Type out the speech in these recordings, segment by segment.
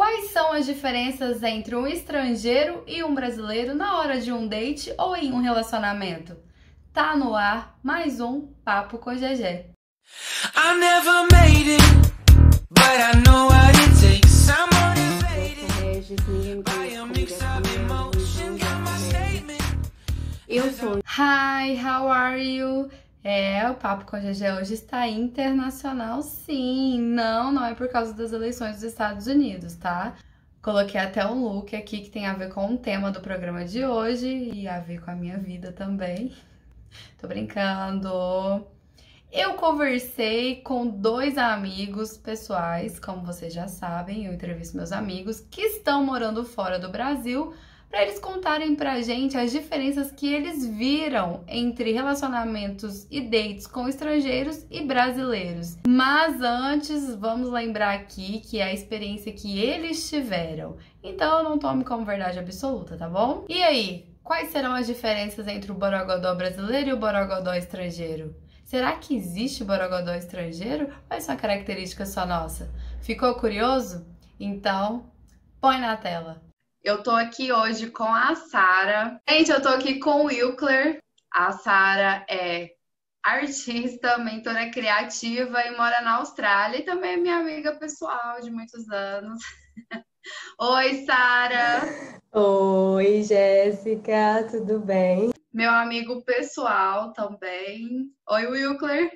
Quais são as diferenças entre um estrangeiro e um brasileiro na hora de um date ou em um relacionamento? Tá no ar mais um Papo com statement. Eu sou. Hi, how are you? É, o Papo com a GG hoje está internacional, sim. Não, não é por causa das eleições dos Estados Unidos, tá? Coloquei até um look aqui que tem a ver com o tema do programa de hoje e a ver com a minha vida também. Tô brincando. Eu conversei com dois amigos pessoais, como vocês já sabem, eu entrevisto meus amigos que estão morando fora do Brasil para eles contarem pra gente as diferenças que eles viram entre relacionamentos e dates com estrangeiros e brasileiros. Mas antes, vamos lembrar aqui que é a experiência que eles tiveram. Então não tome como verdade absoluta, tá bom? E aí, quais serão as diferenças entre o borogodó brasileiro e o borogodó estrangeiro? Será que existe borogodó estrangeiro ou é só característica só nossa? Ficou curioso? Então, põe na tela. Eu tô aqui hoje com a Sara. Gente, eu tô aqui com o Wilkler. A Sara é artista, mentora criativa e mora na Austrália e também é minha amiga pessoal de muitos anos. Oi, Sara. Oi, Jéssica, tudo bem? Meu amigo pessoal também. Oi, Wilkler.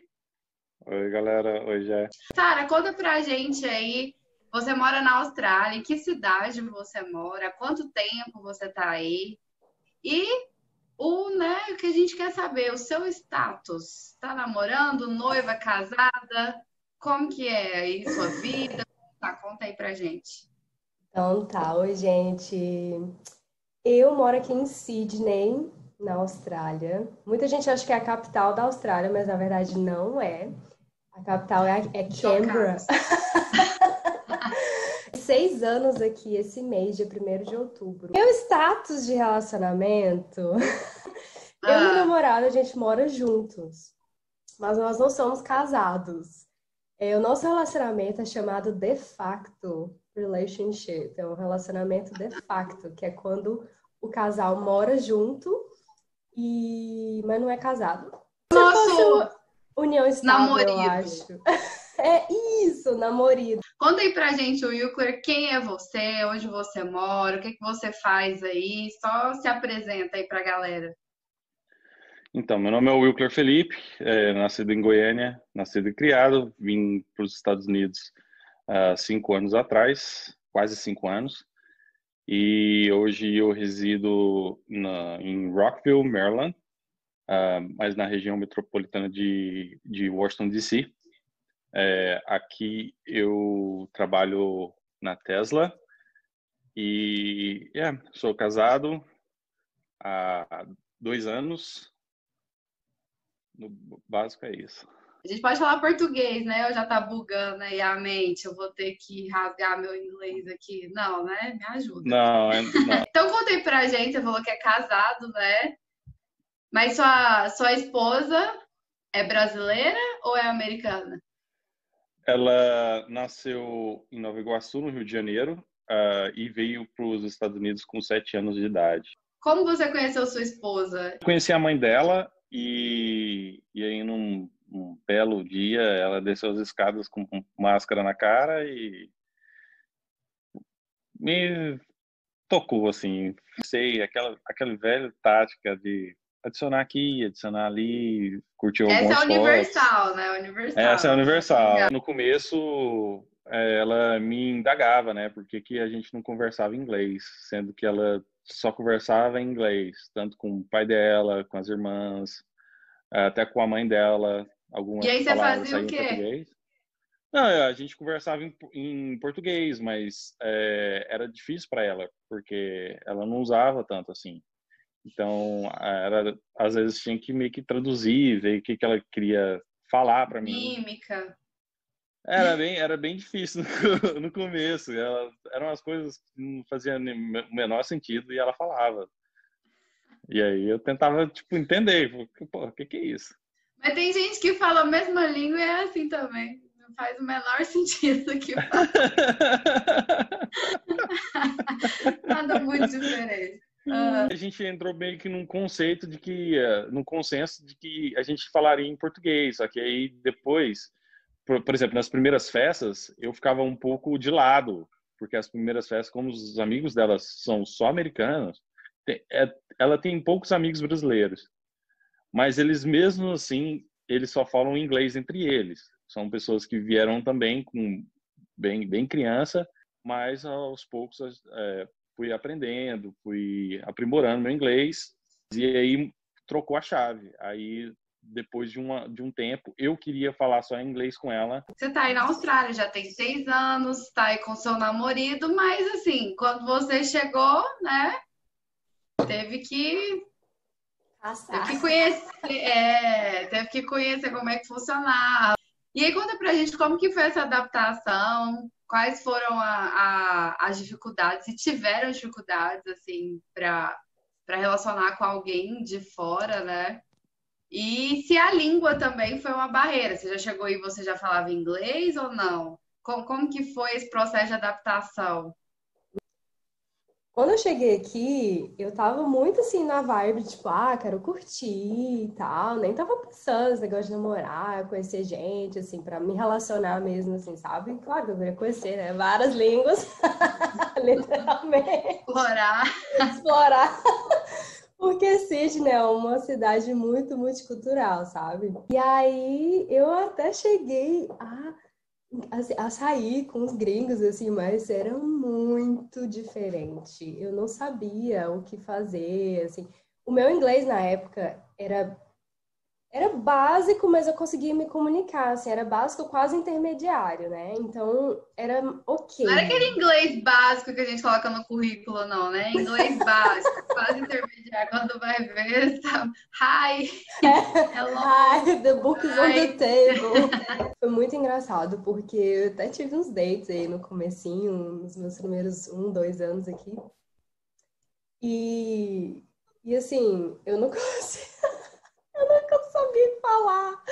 Oi, galera. Oi, Jé. Sara, conta pra gente aí você mora na Austrália, em que cidade você mora, quanto tempo você está aí? E o, né, o que a gente quer saber, o seu status. Está namorando, noiva, casada? Como que é aí sua vida? Tá, conta aí pra gente. Então tá, oi gente. Eu moro aqui em Sydney, na Austrália. Muita gente acha que é a capital da Austrália, mas na verdade não é. A capital é, é Canberra. seis anos aqui esse mês, dia 1 de outubro. Meu status de relacionamento. Ah. Eu e meu namorado, a gente mora juntos. Mas nós não somos casados. É, o nosso relacionamento é chamado de facto relationship. É um relacionamento de facto, que é quando o casal mora junto e mas não é casado. Nosso união estável, namorido. eu acho. É isso, namorido. Conta aí pra gente, Wilkler, quem é você, onde você mora, o que, que você faz aí, só se apresenta aí pra galera. Então, meu nome é Wilkler Felipe, é, nascido em Goiânia, nascido e criado, vim para os Estados Unidos há cinco anos atrás, quase cinco anos, e hoje eu resido na, em Rockville, Maryland, uh, mas na região metropolitana de, de Washington, D.C., é, aqui eu trabalho na Tesla e yeah, sou casado há dois anos. No básico é isso. A gente pode falar português, né? Eu já tá bugando aí a mente. Eu vou ter que rasgar meu inglês aqui. Não, né? Me ajuda. Não, é, não. então contei pra gente, você falou que é casado, né? Mas sua, sua esposa é brasileira ou é americana? Ela nasceu em Nova Iguaçu, no Rio de Janeiro, uh, e veio para os Estados Unidos com sete anos de idade. Como você conheceu sua esposa? Conheci a mãe dela e, e aí num, num belo dia ela desceu as escadas com máscara na cara e me tocou assim, sei aquela aquela velha tática de adicionar aqui, adicionar ali, curtir algumas Essa é universal, fotos. né? Universal. Essa é universal. No começo, é, ela me indagava, né? Por que, a gente não conversava em inglês, sendo que ela só conversava em inglês, tanto com o pai dela, com as irmãs, até com a mãe dela. Algumas e aí você fazia o quê? Português. Não, a gente conversava em, em português, mas é, era difícil para ela, porque ela não usava tanto assim. Então, era, às vezes tinha que meio que traduzir, ver o que, que ela queria falar para mim. Mímica. Era bem, era bem difícil no, no começo. Ela, eram as coisas que não faziam o menor sentido e ela falava. E aí eu tentava, tipo, entender. Pô, o que, que é isso? Mas tem gente que fala a mesma língua e é assim também. Não faz o menor sentido que muito diferente. Uhum. A gente entrou meio que num conceito de que, uh, num consenso de que a gente falaria em português, só que aí depois, por, por, exemplo, nas primeiras festas, eu ficava um pouco de lado, porque as primeiras festas, como os amigos dela são só americanos, tem, é, ela tem poucos amigos brasileiros, mas eles mesmo assim, eles só falam inglês entre eles. São pessoas que vieram também com bem, bem criança, mas aos poucos é, fui aprendendo, fui aprimorando meu inglês e aí trocou a chave. Aí depois de, uma, de um tempo, eu queria falar só inglês com ela. Você tá aí na Austrália, já tem seis anos, tá aí com seu namorado, mas assim, quando você chegou, né, teve que Teve que conhecer, é, teve que conhecer como é que funcionava. E aí conta pra gente como que foi essa adaptação, quais foram a, a, as dificuldades, se tiveram dificuldades, assim, para relacionar com alguém de fora, né? E se a língua também foi uma barreira. Você já chegou e você já falava inglês ou não? Como, como que foi esse processo de adaptação? Quando eu cheguei aqui, eu tava muito assim na vibe, tipo, ah, quero curtir e tal. Nem tava pensando nesse negócio de namorar, conhecer gente, assim, pra me relacionar mesmo, assim, sabe? Claro que eu queria conhecer, né? Várias línguas, literalmente. Explorar. Explorar. Porque Sydney é uma cidade muito multicultural, sabe? E aí eu até cheguei a a, a sair com os gringos, assim, mas era muito diferente. Eu não sabia o que fazer, assim. O meu inglês na época era era básico, mas eu conseguia me comunicar, assim, era básico quase intermediário, né? Então, era ok. Não era aquele inglês básico que a gente coloca no currículo, não, né? Inglês básico, quase intermediário. Quando vai ver, tá... Hi! É. Hello! Hi, the book is on the table. Foi muito engraçado, porque eu até tive uns dates aí no comecinho, nos meus primeiros um, dois anos aqui. E, e assim, eu não consigo sabia falar.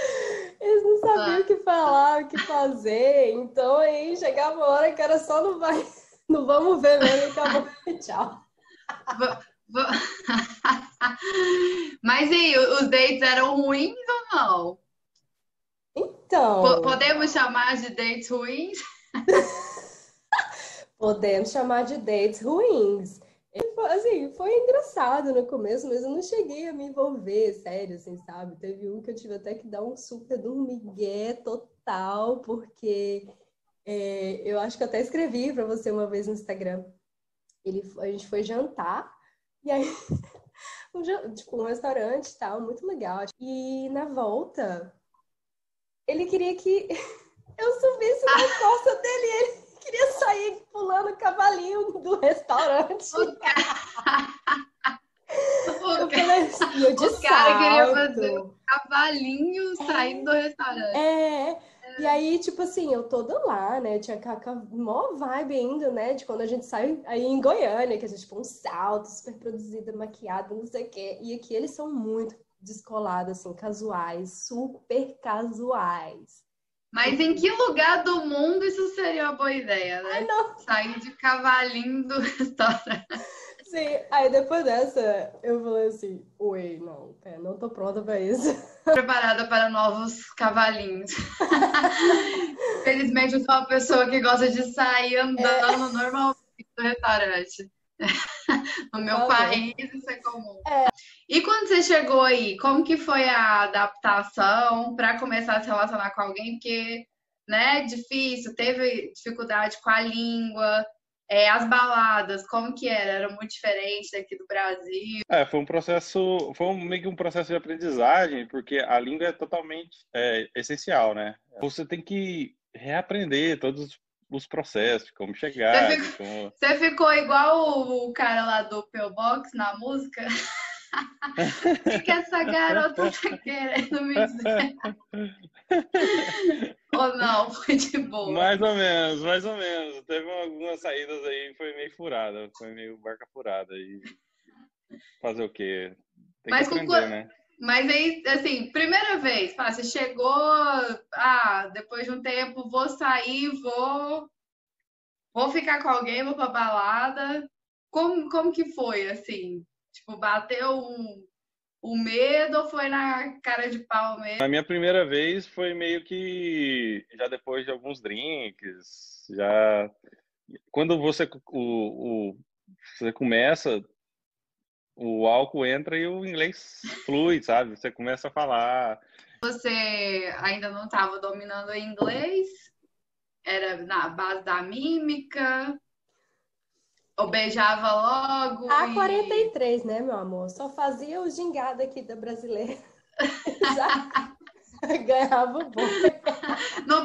Eles não sabiam o que falar, o que fazer. Então aí chegava uma hora que era só no vai, no vamos ver mesmo acabou. Tchau. Mas e os dates eram ruins ou não? Então. Podemos chamar de dates ruins? Podemos chamar de dates ruins. Assim, foi engraçado no começo, mas eu não cheguei a me envolver, sério, assim, sabe? Teve um que eu tive até que dar um super do migué total, porque é, eu acho que eu até escrevi para você uma vez no Instagram. Ele, a gente foi jantar, e aí, um, tipo, um restaurante e tal, muito legal. E na volta, ele queria que eu subisse na ah. costa dele, ele queria sair pulando cavalinho do restaurante. eu falei assim, eu de o cara queria fazer um cavalinho é, saindo do restaurante. É, é. E aí, tipo assim, eu toda lá, né? Tinha a mó vibe ainda, né? De quando a gente sai aí em Goiânia, que a gente, tipo, um salto, super produzida, maquiada, não sei o quê. E aqui eles são muito descolados, assim, casuais, super casuais. Mas em que lugar do mundo isso seria uma boa ideia, né? Ai, não. Sair de cavalinho do restaurante. Sim, aí depois dessa eu falei assim, oi, não, é, não tô pronta para isso. Preparada para novos cavalinhos. Felizmente eu sou uma pessoa que gosta de sair andando é. normalmente do restaurante. no meu tá país isso é comum. É. E quando você chegou aí, como que foi a adaptação para começar a se relacionar com alguém? Porque, né, difícil, teve dificuldade com a língua, é, as baladas, como que era? Era muito diferente daqui do Brasil? É, foi um processo, foi um, meio que um processo de aprendizagem, porque a língua é totalmente é, essencial, né? Você tem que reaprender todos os processos, como chegar. Você ficou, como... você ficou igual o cara lá do P.O. Box na música? O que essa garota tá querendo me dizer? ou não? Foi de boa? Mais ou menos, mais ou menos. Teve algumas saídas aí, foi meio furada, foi meio barca furada. E fazer o quê? Tem Mas que aprender, com... né? Mas aí, assim, primeira vez, pá, você chegou, ah, depois de um tempo, vou sair, vou, vou ficar com alguém, vou pra balada. como, como que foi, assim? Tipo, bateu um, o medo ou foi na cara de pau mesmo? A minha primeira vez foi meio que já depois de alguns drinks, já quando você o, o você começa o álcool entra e o inglês flui, sabe? Você começa a falar. Você ainda não estava dominando o inglês? Era na base da mímica? Ou beijava logo? A e... 43, né, meu amor? Só fazia o gingado aqui da brasileira. Já ganhava o bom. Não,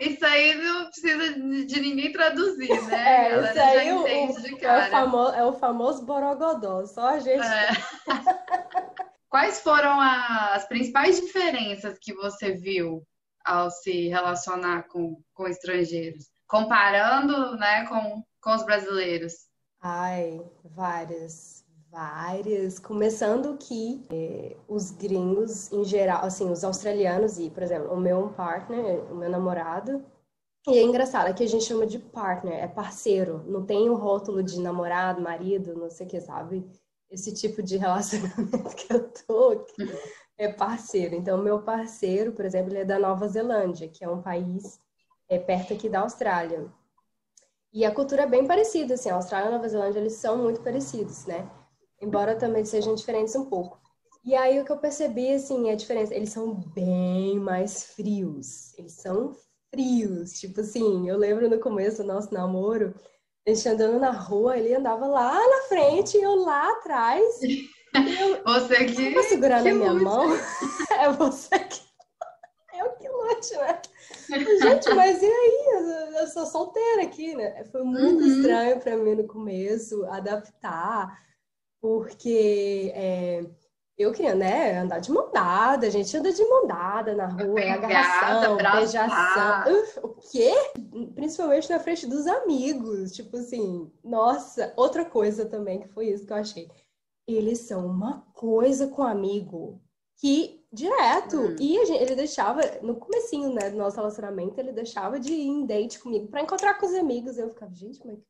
isso aí não precisa de ninguém traduzir, né? É, isso aí o, é, o famoso, é o famoso borogodó, só a gente. É. Quais foram as principais diferenças que você viu ao se relacionar com, com estrangeiros? Comparando né, com, com os brasileiros? Ai, várias, várias. Começando que é, os gringos, em geral, assim, os australianos e, por exemplo, o meu partner, o meu namorado, e é engraçado, aqui a gente chama de partner, é parceiro, não tem o rótulo de namorado, marido, não sei o que, sabe? Esse tipo de relacionamento que eu tô aqui é parceiro. Então, meu parceiro, por exemplo, ele é da Nova Zelândia, que é um país é, perto aqui da Austrália. E a cultura é bem parecida, assim, a Austrália e a Nova Zelândia, eles são muito parecidos, né? Embora também sejam diferentes um pouco. E aí o que eu percebi, assim, é a diferença. Eles são bem mais frios. Eles são frios. Tipo assim, eu lembro no começo do nosso namoro, a gente andando na rua, ele andava lá na frente e eu lá atrás. Eu, você que. Tava segurando a minha mão. é você que. Eu que lute, né? Gente, mas e aí? Eu sou solteira aqui, né? Foi muito uhum. estranho para mim no começo adaptar, porque é, eu queria, né, andar de mão dada, a gente anda de mão dada na rua, agarração, beijação. Uf, o quê? Principalmente na frente dos amigos. Tipo assim, nossa, outra coisa também que foi isso que eu achei. Eles são uma coisa com amigo que direto. Hum. E gente, ele deixava, no comecinho, né, do nosso relacionamento, ele deixava de ir em date comigo para encontrar com os amigos. Eu ficava, gente, como é que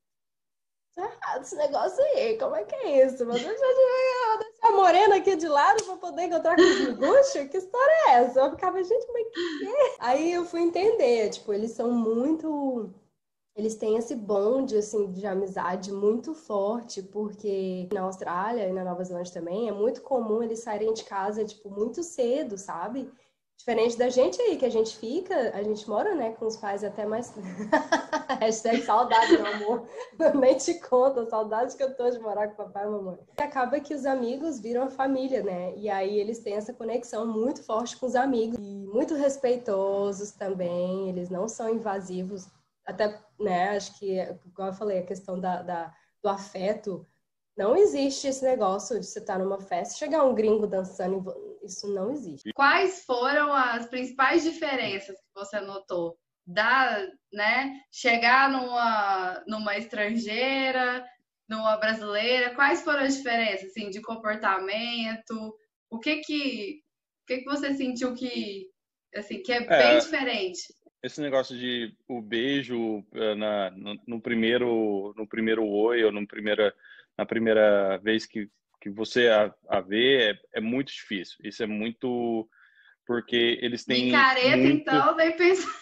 tá errado esse negócio aí? Como é que é isso? Mas deixa eu deixar a morena aqui de lado para poder encontrar com os amigos? Que história é essa? Eu ficava, gente, como é que é? Aí eu fui entender, tipo, eles são muito eles têm esse bonde assim de amizade muito forte, porque na Austrália e na Nova Zelândia também é muito comum eles saírem de casa tipo muito cedo, sabe? Diferente da gente aí, que a gente fica, a gente mora, né, com os pais até mais. Hashtag saudade, meu amor. Nem te conta, saudade que eu tô de morar com papai e mamãe. E acaba que os amigos viram a família, né? E aí eles têm essa conexão muito forte com os amigos. E muito respeitosos também, eles não são invasivos até, né, acho que, igual eu falei, a questão da, da do afeto, não existe esse negócio de você estar tá numa festa, chegar um gringo dançando, isso não existe. Quais foram as principais diferenças que você notou? Da, né, chegar numa, numa estrangeira, numa brasileira, quais foram as diferenças, assim, de comportamento? O que que, o que, que você sentiu que, assim, que é, é bem diferente? Esse negócio de o beijo eh, na, no, no, primeiro no primeiro oi ou no primeira, na primeira vez que, que você a, a vê é, é muito difícil. Isso é muito porque eles têm. Micareta, muito... então, nem pensar.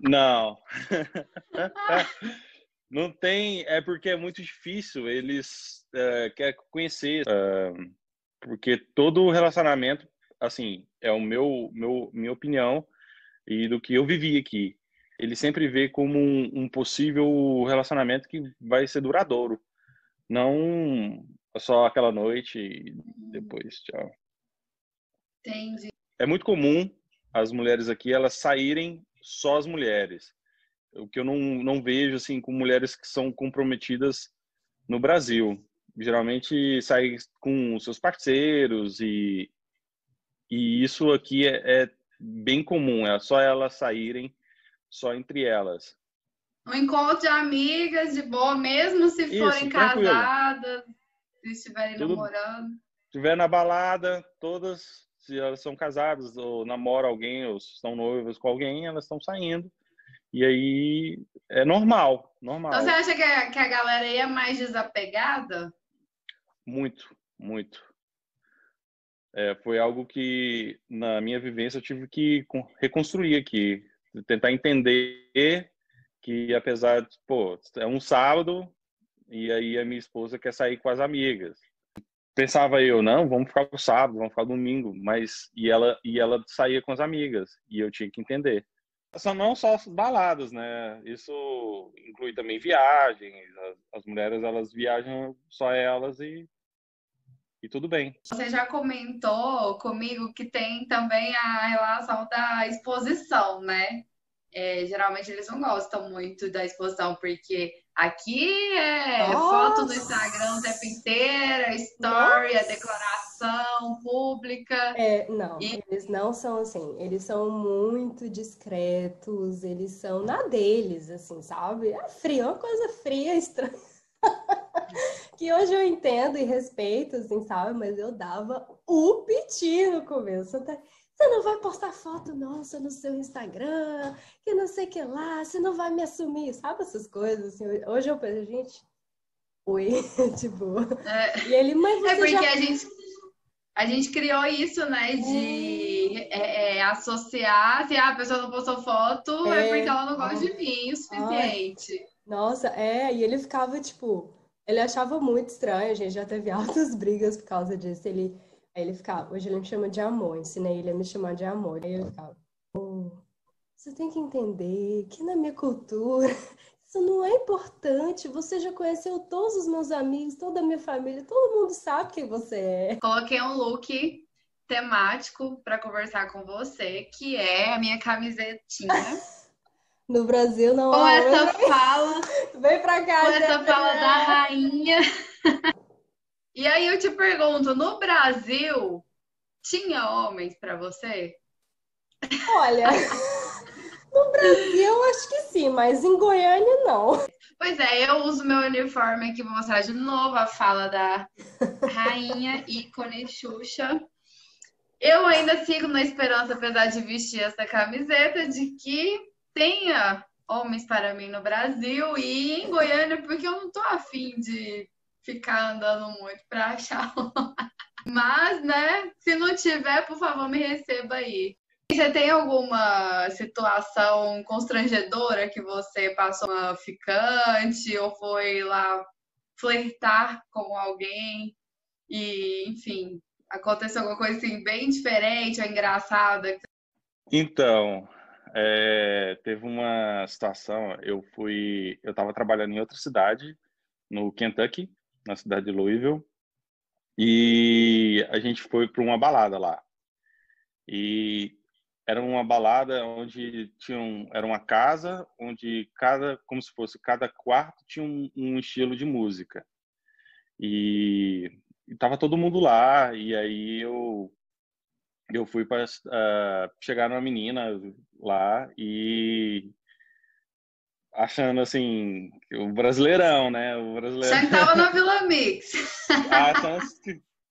Não. Não tem, é porque é muito difícil. Eles uh, querem conhecer, uh, porque todo relacionamento, assim, é o meu, meu minha opinião e do que eu vivi aqui. Ele sempre vê como um, um possível relacionamento que vai ser duradouro, não só aquela noite e depois tchau. Entendi. É muito comum as mulheres aqui elas saírem só as mulheres. O que eu não, não vejo assim com mulheres que são comprometidas no Brasil. Geralmente saem com seus parceiros e e isso aqui é, é bem comum, é só elas saírem só entre elas. Um encontro de amigas de boa, mesmo se Isso, forem tranquilo. casadas, se estiverem Tudo, namorando. Estiver na balada, todas, se elas são casadas ou namoram alguém ou estão noivas com alguém, elas estão saindo E aí é normal, normal. Então você acha que a, que a galera aí é mais desapegada? Muito, muito. É, foi algo que, na minha vivência, eu tive que reconstruir aqui. Tentar entender que, apesar de, pô, é um sábado e aí a minha esposa quer sair com as amigas. Pensava eu, não, vamos ficar no sábado, vamos ficar no domingo, mas e ela e ela saía com as amigas e eu tinha que entender. São não só baladas, né? Isso inclui também viagens. As, as mulheres elas viajam só elas e e tudo bem. Você já comentou comigo que tem também a relação da exposição, né? É, geralmente eles não gostam muito da exposição, porque aqui é Nossa. foto no Instagram o tempo inteiro, é story, a é declaração pública. É, não, e... eles não são assim, eles são muito discretos, eles são na deles, assim, sabe? É frio, é uma coisa fria, estranha. Que hoje eu entendo e respeito, assim, sabe? Mas eu dava o piti no começo. Você não vai postar foto nossa no seu Instagram, que não sei o que lá, você não vai me assumir, sabe essas coisas? Assim, hoje eu penso, gente, oi, tipo. É, e ele, mas É porque já... a gente. A gente criou isso, né? De é. É, é associar, se a pessoa não postou foto, é, é porque ela não gosta de mim o suficiente. Ai. Nossa, é, e ele ficava, tipo, ele achava muito estranho, a gente já teve altas brigas por causa disso. Ele, aí ele ficava, hoje ele me chama de amor, ensinei ele a me chamar de amor. Aí ele ficava, oh, você tem que entender que na minha cultura isso não é importante. Você já conheceu todos os meus amigos, toda a minha família, todo mundo sabe quem você é. Coloquei um look temático para conversar com você, que é a minha camisetinha. No Brasil não Com essa fala. Vem pra cá, Com essa fala da rainha. E aí eu te pergunto, no Brasil tinha homens para você? Olha, no Brasil acho que sim, mas em Goiânia não. Pois é, eu uso meu uniforme aqui, vou mostrar de novo a fala da rainha ícone Xuxa. Eu ainda sigo na esperança, apesar de vestir essa camiseta, de que tenha homens para mim no Brasil e em Goiânia, porque eu não tô afim de ficar andando muito para achar Mas, né, se não tiver, por favor, me receba aí. Você tem alguma situação constrangedora que você passou uma ficante ou foi lá flertar com alguém e, enfim, aconteceu alguma coisa assim bem diferente ou engraçada? Então, é, teve uma situação, eu fui, eu estava trabalhando em outra cidade, no Kentucky, na cidade de Louisville, e a gente foi para uma balada lá. E era uma balada onde tinha um, era uma casa onde cada, como se fosse cada quarto tinha um, um estilo de música. E estava todo mundo lá e aí eu eu fui para uh, chegar numa menina lá e achando assim o brasileirão, né? O brasileirão. Já estava na Vila Mix. achando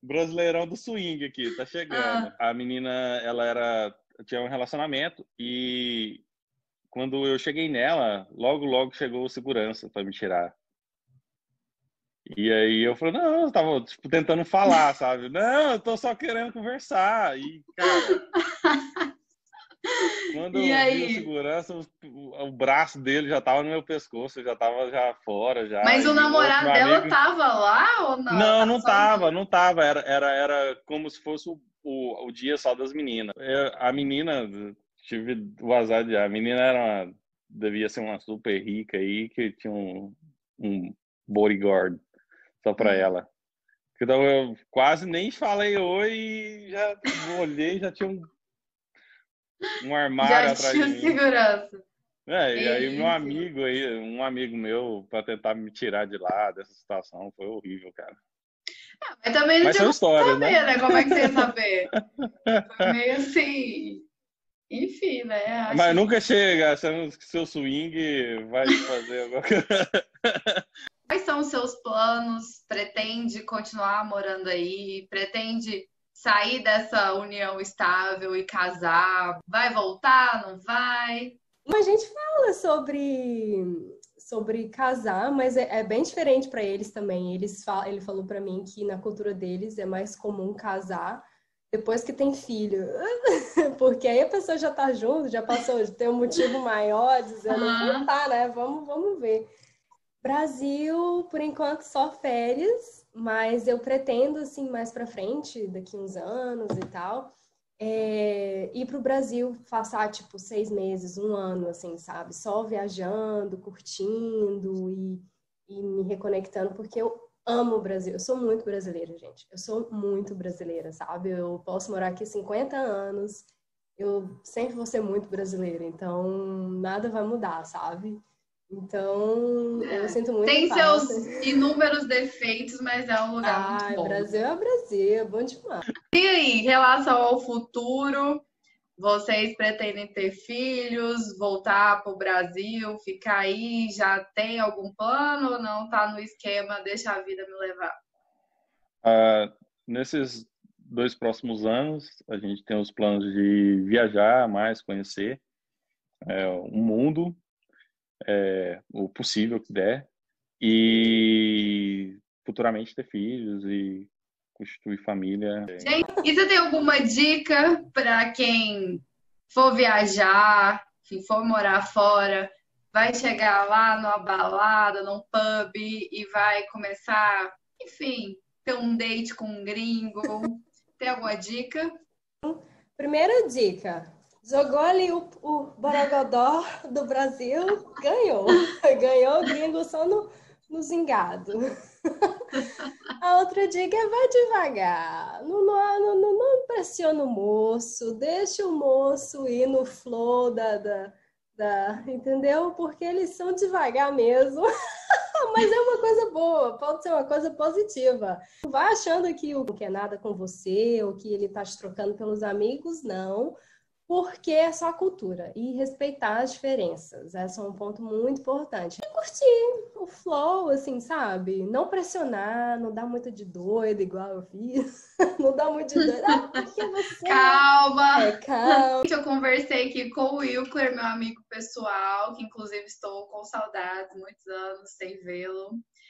brasileirão do swing aqui, tá chegando. Ah. A menina, ela era tinha um relacionamento e quando eu cheguei nela, logo logo chegou o segurança para me tirar. E aí eu falei, não, eu tava tipo, tentando falar, sabe? Não, eu tô só querendo conversar. E, cara, quando e eu aí? vi o segurança, o, o, braço dele já tava no meu pescoço, já tava já fora. Já. Mas o namorado dela amigo... tava lá ou não? Não, não tava, não tava. Era, era, era como se fosse o, o, o dia só das meninas. Eu, a menina, tive o azar de. A menina era uma, devia ser uma super rica aí, que tinha um, um bodyguard só para hum. ela. Então eu quase nem falei oi já olhei, já tinha um, um armário já atrás de mim. segurança. É, e aí meu amigo aí, um amigo meu, para tentar me tirar de lá dessa situação, foi horrível, cara. Ah, mas também não mas tinha história, saber, né? né? Como é que você ia saber? Foi meio assim. Enfim, né? Acho mas nunca chega achando que seu swing vai fazer alguma coisa. Quais são os seus planos? Pretende continuar morando aí? Pretende sair dessa união estável e casar? Vai voltar? Não vai? A gente fala sobre sobre casar, mas é, é bem diferente para eles também. Eles fal, ele falou para mim que na cultura deles é mais comum casar depois que tem filho. Porque aí a pessoa já tá junto, já passou, de ter um motivo maior, dizendo, uhum. tá, né? Vamos, vamos ver. Brasil, por enquanto, só férias, mas eu pretendo, assim, mais para frente, daqui uns anos e tal, é, ir para o Brasil passar, tipo, seis meses, um ano, assim, sabe? Só viajando, curtindo e, e me reconectando, porque eu amo o Brasil. Eu sou muito brasileira, gente. Eu sou muito brasileira, sabe? Eu posso morar aqui 50 anos, eu sempre vou ser muito brasileira, então nada vai mudar, sabe? Então, eu sinto muito Tem falta. seus inúmeros defeitos, mas é um lugar ah, muito bom. Brasil é Brasil, é bom demais. E aí, em relação ao futuro, vocês pretendem ter filhos, voltar para o Brasil, ficar aí? Já tem algum plano ou não está no esquema, deixa a vida me levar? Uh, nesses dois próximos anos, a gente tem os planos de viajar mais, conhecer é, o mundo, é, o possível que der, e futuramente ter filhos e constituir família. Gente, e você tem alguma dica para quem for viajar, que for morar fora, vai chegar lá numa balada, num pub e vai começar, enfim, ter um date com um gringo? tem alguma dica? Primeira dica, Jogou ali o, o Borogodó do Brasil, ganhou. Ganhou o gringo só no, no zingado. A outra dica é vai devagar. Não, não, não, não impressiona o moço, deixa o moço ir no flow da, da, da entendeu? Porque eles são devagar mesmo. Mas é uma coisa boa, pode ser uma coisa positiva. Não vai achando que o que é nada com você, ou que ele está te trocando pelos amigos, não porque é só a cultura e respeitar as diferenças. Esse é um ponto muito importante. E curtir o flow, assim, sabe? Não pressionar, não dar muito de doido, igual eu fiz. não dar muito de doido. Ah, porque você. Calma! É, calma. Eu conversei aqui com o Wilker, meu amigo pessoal, que inclusive estou com saudades, muitos anos sem vê-lo.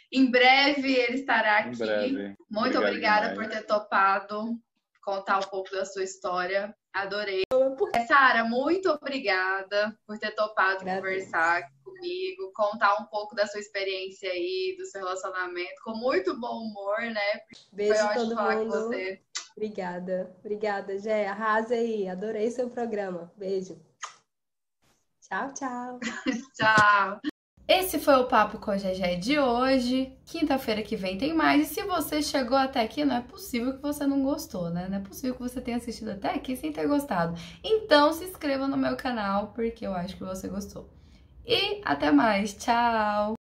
Em breve ele estará aqui. Muito Obrigado obrigada demais. por ter topado contar um pouco da sua história. Adorei. Sara, muito obrigada por ter topado conversar comigo, contar um pouco da sua experiência aí, do seu relacionamento, com muito bom humor, né? Beijo Foi ótimo todo falar mundo. com você. Obrigada, obrigada, Gé. Arrasa aí, adorei seu programa. Beijo. Tchau, tchau. tchau. Esse foi o Papo com a GG de hoje. Quinta-feira que vem tem mais. E se você chegou até aqui, não é possível que você não gostou, né? Não é possível que você tenha assistido até aqui sem ter gostado. Então se inscreva no meu canal, porque eu acho que você gostou. E até mais. Tchau!